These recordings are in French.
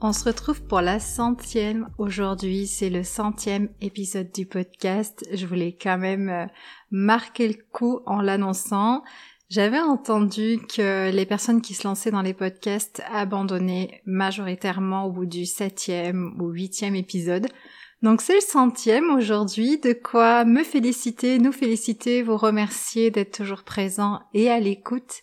On se retrouve pour la centième aujourd'hui, c'est le centième épisode du podcast. Je voulais quand même euh, marquer le coup en l'annonçant. J'avais entendu que les personnes qui se lançaient dans les podcasts abandonnaient majoritairement au bout du septième ou huitième épisode. Donc c'est le centième aujourd'hui, de quoi me féliciter, nous féliciter, vous remercier d'être toujours présent et à l'écoute.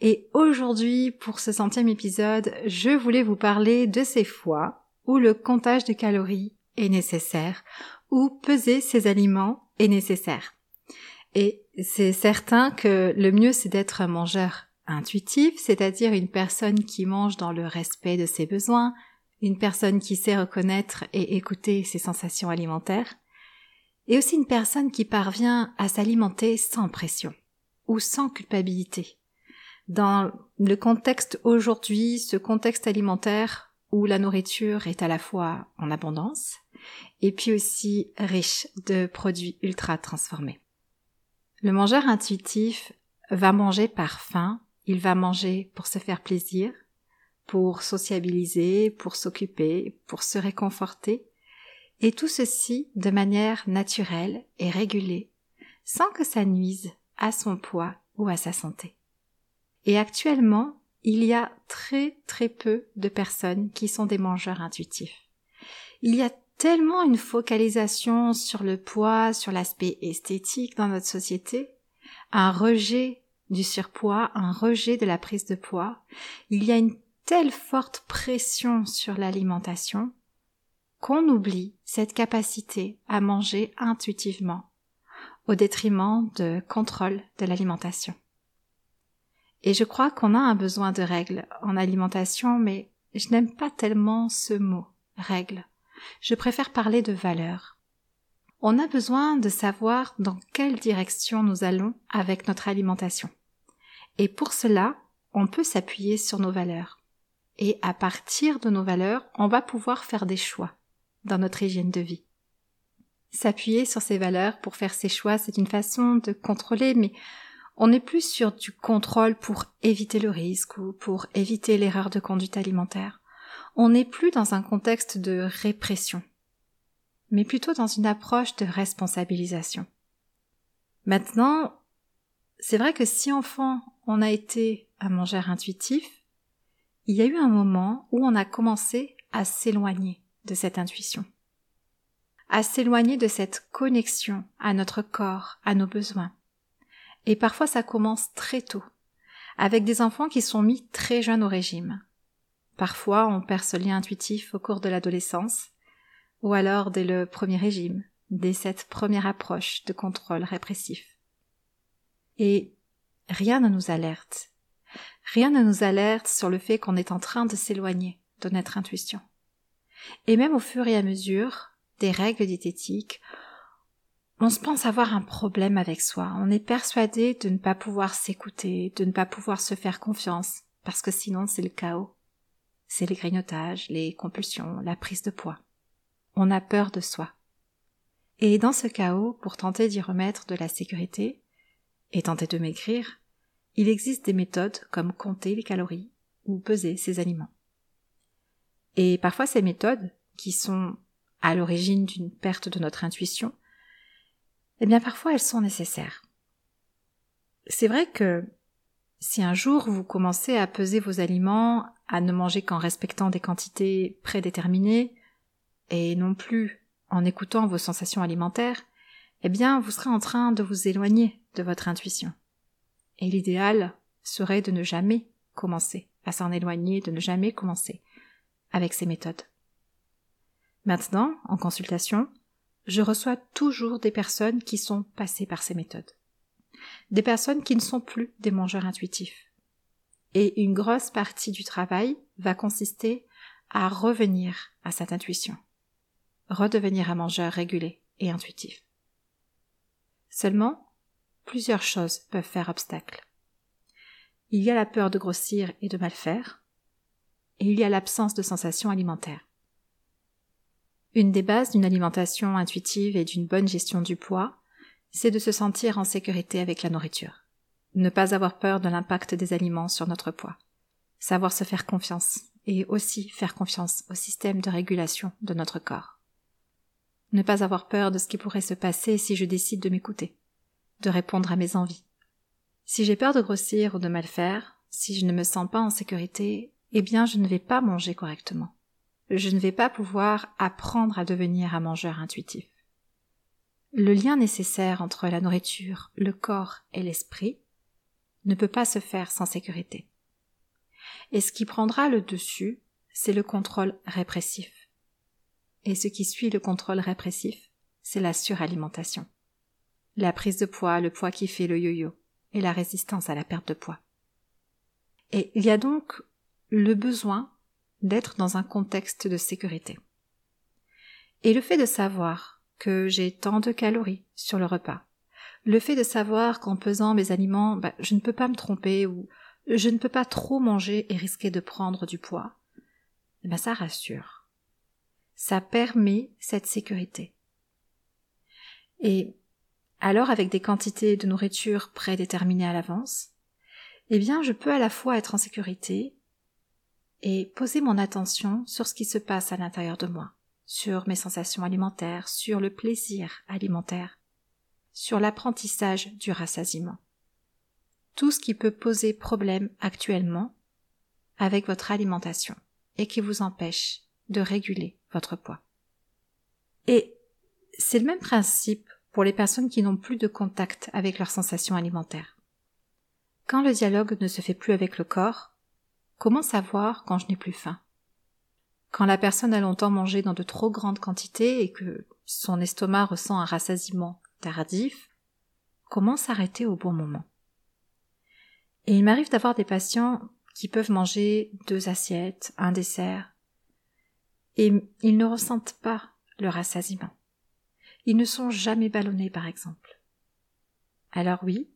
Et aujourd'hui, pour ce centième épisode, je voulais vous parler de ces fois où le comptage de calories est nécessaire, où peser ses aliments est nécessaire. Et c'est certain que le mieux c'est d'être un mangeur intuitif, c'est-à-dire une personne qui mange dans le respect de ses besoins, une personne qui sait reconnaître et écouter ses sensations alimentaires, et aussi une personne qui parvient à s'alimenter sans pression ou sans culpabilité dans le contexte aujourd'hui, ce contexte alimentaire où la nourriture est à la fois en abondance et puis aussi riche de produits ultra transformés. Le mangeur intuitif va manger par faim, il va manger pour se faire plaisir, pour sociabiliser, pour s'occuper, pour se réconforter, et tout ceci de manière naturelle et régulée, sans que ça nuise à son poids ou à sa santé. Et actuellement, il y a très très peu de personnes qui sont des mangeurs intuitifs. Il y a tellement une focalisation sur le poids, sur l'aspect esthétique dans notre société, un rejet du surpoids, un rejet de la prise de poids. Il y a une telle forte pression sur l'alimentation qu'on oublie cette capacité à manger intuitivement au détriment de contrôle de l'alimentation. Et je crois qu'on a un besoin de règles en alimentation, mais je n'aime pas tellement ce mot, règles. Je préfère parler de valeurs. On a besoin de savoir dans quelle direction nous allons avec notre alimentation. Et pour cela, on peut s'appuyer sur nos valeurs. Et à partir de nos valeurs, on va pouvoir faire des choix dans notre hygiène de vie. S'appuyer sur ces valeurs pour faire ses choix, c'est une façon de contrôler, mais on est plus sur du contrôle pour éviter le risque ou pour éviter l'erreur de conduite alimentaire. On n'est plus dans un contexte de répression, mais plutôt dans une approche de responsabilisation. Maintenant, c'est vrai que si enfant on a été un mangeur intuitif, il y a eu un moment où on a commencé à s'éloigner de cette intuition, à s'éloigner de cette connexion à notre corps, à nos besoins. Et parfois ça commence très tôt, avec des enfants qui sont mis très jeunes au régime. Parfois on perd ce lien intuitif au cours de l'adolescence, ou alors dès le premier régime, dès cette première approche de contrôle répressif. Et rien ne nous alerte. Rien ne nous alerte sur le fait qu'on est en train de s'éloigner de notre intuition. Et même au fur et à mesure des règles diététiques, on se pense avoir un problème avec soi. On est persuadé de ne pas pouvoir s'écouter, de ne pas pouvoir se faire confiance, parce que sinon c'est le chaos. C'est les grignotages, les compulsions, la prise de poids. On a peur de soi. Et dans ce chaos, pour tenter d'y remettre de la sécurité, et tenter de maigrir, il existe des méthodes comme compter les calories ou peser ses aliments. Et parfois ces méthodes, qui sont à l'origine d'une perte de notre intuition, eh bien parfois elles sont nécessaires. C'est vrai que si un jour vous commencez à peser vos aliments, à ne manger qu'en respectant des quantités prédéterminées, et non plus en écoutant vos sensations alimentaires, eh bien vous serez en train de vous éloigner de votre intuition. Et l'idéal serait de ne jamais commencer à s'en éloigner, de ne jamais commencer avec ces méthodes. Maintenant, en consultation, je reçois toujours des personnes qui sont passées par ces méthodes. Des personnes qui ne sont plus des mangeurs intuitifs. Et une grosse partie du travail va consister à revenir à cette intuition. Redevenir un mangeur régulé et intuitif. Seulement, plusieurs choses peuvent faire obstacle. Il y a la peur de grossir et de mal faire, et il y a l'absence de sensations alimentaires. Une des bases d'une alimentation intuitive et d'une bonne gestion du poids, c'est de se sentir en sécurité avec la nourriture. Ne pas avoir peur de l'impact des aliments sur notre poids. Savoir se faire confiance et aussi faire confiance au système de régulation de notre corps. Ne pas avoir peur de ce qui pourrait se passer si je décide de m'écouter, de répondre à mes envies. Si j'ai peur de grossir ou de mal faire, si je ne me sens pas en sécurité, eh bien je ne vais pas manger correctement je ne vais pas pouvoir apprendre à devenir un mangeur intuitif. Le lien nécessaire entre la nourriture, le corps et l'esprit ne peut pas se faire sans sécurité. Et ce qui prendra le dessus, c'est le contrôle répressif. Et ce qui suit le contrôle répressif, c'est la suralimentation. La prise de poids, le poids qui fait le yo-yo, et la résistance à la perte de poids. Et il y a donc le besoin d'être dans un contexte de sécurité. Et le fait de savoir que j'ai tant de calories sur le repas, le fait de savoir qu'en pesant mes aliments, bah, je ne peux pas me tromper ou je ne peux pas trop manger et risquer de prendre du poids, eh ben ça rassure. Ça permet cette sécurité. Et alors avec des quantités de nourriture prédéterminées à l'avance, eh bien je peux à la fois être en sécurité et poser mon attention sur ce qui se passe à l'intérieur de moi, sur mes sensations alimentaires, sur le plaisir alimentaire, sur l'apprentissage du rassasiement. Tout ce qui peut poser problème actuellement avec votre alimentation et qui vous empêche de réguler votre poids. Et c'est le même principe pour les personnes qui n'ont plus de contact avec leurs sensations alimentaires. Quand le dialogue ne se fait plus avec le corps, Comment savoir quand je n'ai plus faim? Quand la personne a longtemps mangé dans de trop grandes quantités et que son estomac ressent un rassasiement tardif, comment s'arrêter au bon moment? Et il m'arrive d'avoir des patients qui peuvent manger deux assiettes, un dessert, et ils ne ressentent pas le rassasiement. Ils ne sont jamais ballonnés, par exemple. Alors oui,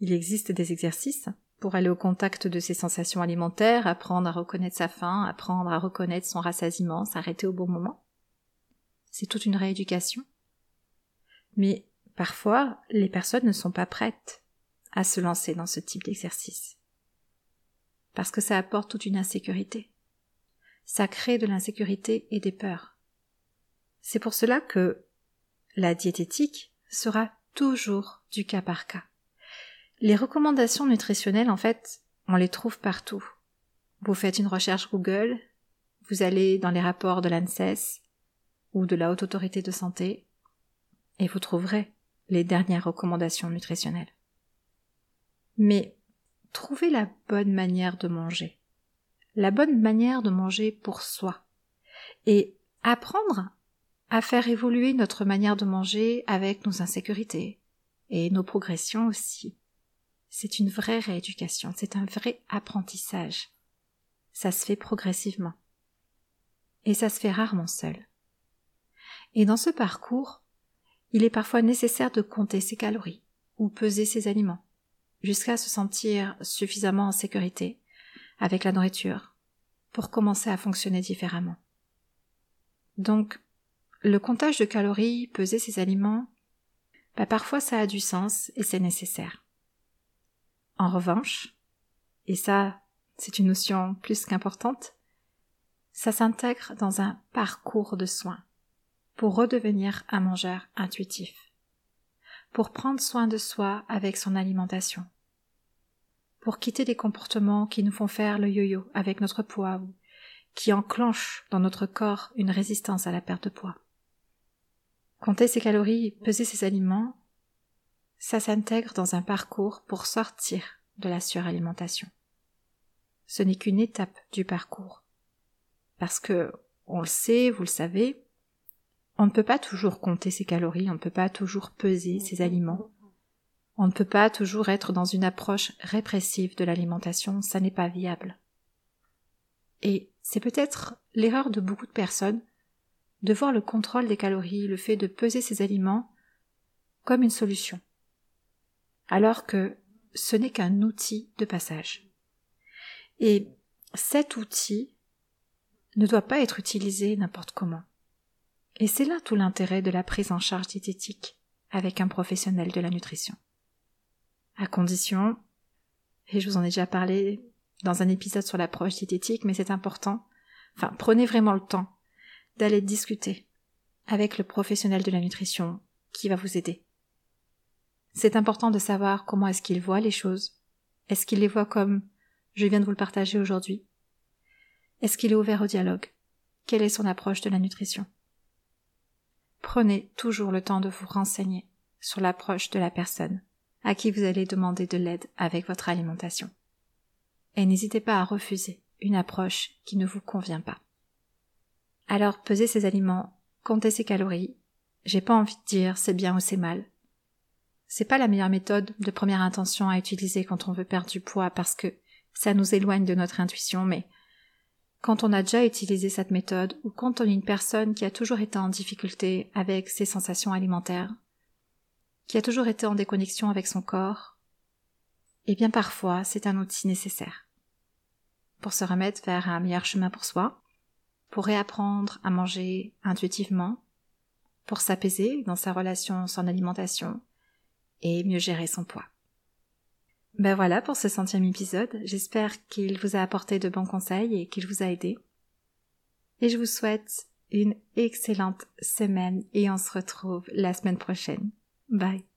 il existe des exercices pour aller au contact de ses sensations alimentaires, apprendre à reconnaître sa faim, apprendre à reconnaître son rassasiement, s'arrêter au bon moment. C'est toute une rééducation. Mais parfois, les personnes ne sont pas prêtes à se lancer dans ce type d'exercice. Parce que ça apporte toute une insécurité. Ça crée de l'insécurité et des peurs. C'est pour cela que la diététique sera toujours du cas par cas. Les recommandations nutritionnelles, en fait, on les trouve partout. Vous faites une recherche Google, vous allez dans les rapports de l'ANSES ou de la Haute Autorité de Santé, et vous trouverez les dernières recommandations nutritionnelles. Mais trouvez la bonne manière de manger, la bonne manière de manger pour soi, et apprendre à faire évoluer notre manière de manger avec nos insécurités et nos progressions aussi. C'est une vraie rééducation, c'est un vrai apprentissage. Ça se fait progressivement. Et ça se fait rarement seul. Et dans ce parcours, il est parfois nécessaire de compter ses calories ou peser ses aliments, jusqu'à se sentir suffisamment en sécurité avec la nourriture pour commencer à fonctionner différemment. Donc, le comptage de calories, peser ses aliments, bah parfois ça a du sens et c'est nécessaire. En revanche, et ça c'est une notion plus qu'importante, ça s'intègre dans un parcours de soins pour redevenir un mangeur intuitif, pour prendre soin de soi avec son alimentation, pour quitter des comportements qui nous font faire le yo-yo avec notre poids ou qui enclenchent dans notre corps une résistance à la perte de poids. Compter ses calories, peser ses aliments, ça s'intègre dans un parcours pour sortir de la suralimentation. Ce n'est qu'une étape du parcours. Parce que, on le sait, vous le savez, on ne peut pas toujours compter ses calories, on ne peut pas toujours peser ses aliments, on ne peut pas toujours être dans une approche répressive de l'alimentation, ça n'est pas viable. Et c'est peut-être l'erreur de beaucoup de personnes de voir le contrôle des calories, le fait de peser ses aliments, comme une solution. Alors que ce n'est qu'un outil de passage. Et cet outil ne doit pas être utilisé n'importe comment. Et c'est là tout l'intérêt de la prise en charge diététique avec un professionnel de la nutrition. À condition, et je vous en ai déjà parlé dans un épisode sur l'approche diététique, mais c'est important, enfin prenez vraiment le temps d'aller discuter avec le professionnel de la nutrition qui va vous aider. C'est important de savoir comment est-ce qu'il voit les choses. Est-ce qu'il les voit comme je viens de vous le partager aujourd'hui? Est-ce qu'il est ouvert au dialogue? Quelle est son approche de la nutrition? Prenez toujours le temps de vous renseigner sur l'approche de la personne à qui vous allez demander de l'aide avec votre alimentation. Et n'hésitez pas à refuser une approche qui ne vous convient pas. Alors pesez ses aliments, comptez ses calories. J'ai pas envie de dire c'est bien ou c'est mal. C'est pas la meilleure méthode de première intention à utiliser quand on veut perdre du poids parce que ça nous éloigne de notre intuition, mais quand on a déjà utilisé cette méthode ou quand on est une personne qui a toujours été en difficulté avec ses sensations alimentaires, qui a toujours été en déconnexion avec son corps, eh bien parfois c'est un outil nécessaire pour se remettre vers un meilleur chemin pour soi, pour réapprendre à manger intuitivement, pour s'apaiser dans sa relation son alimentation et mieux gérer son poids. Ben voilà pour ce centième épisode. J'espère qu'il vous a apporté de bons conseils et qu'il vous a aidé. Et je vous souhaite une excellente semaine et on se retrouve la semaine prochaine. Bye.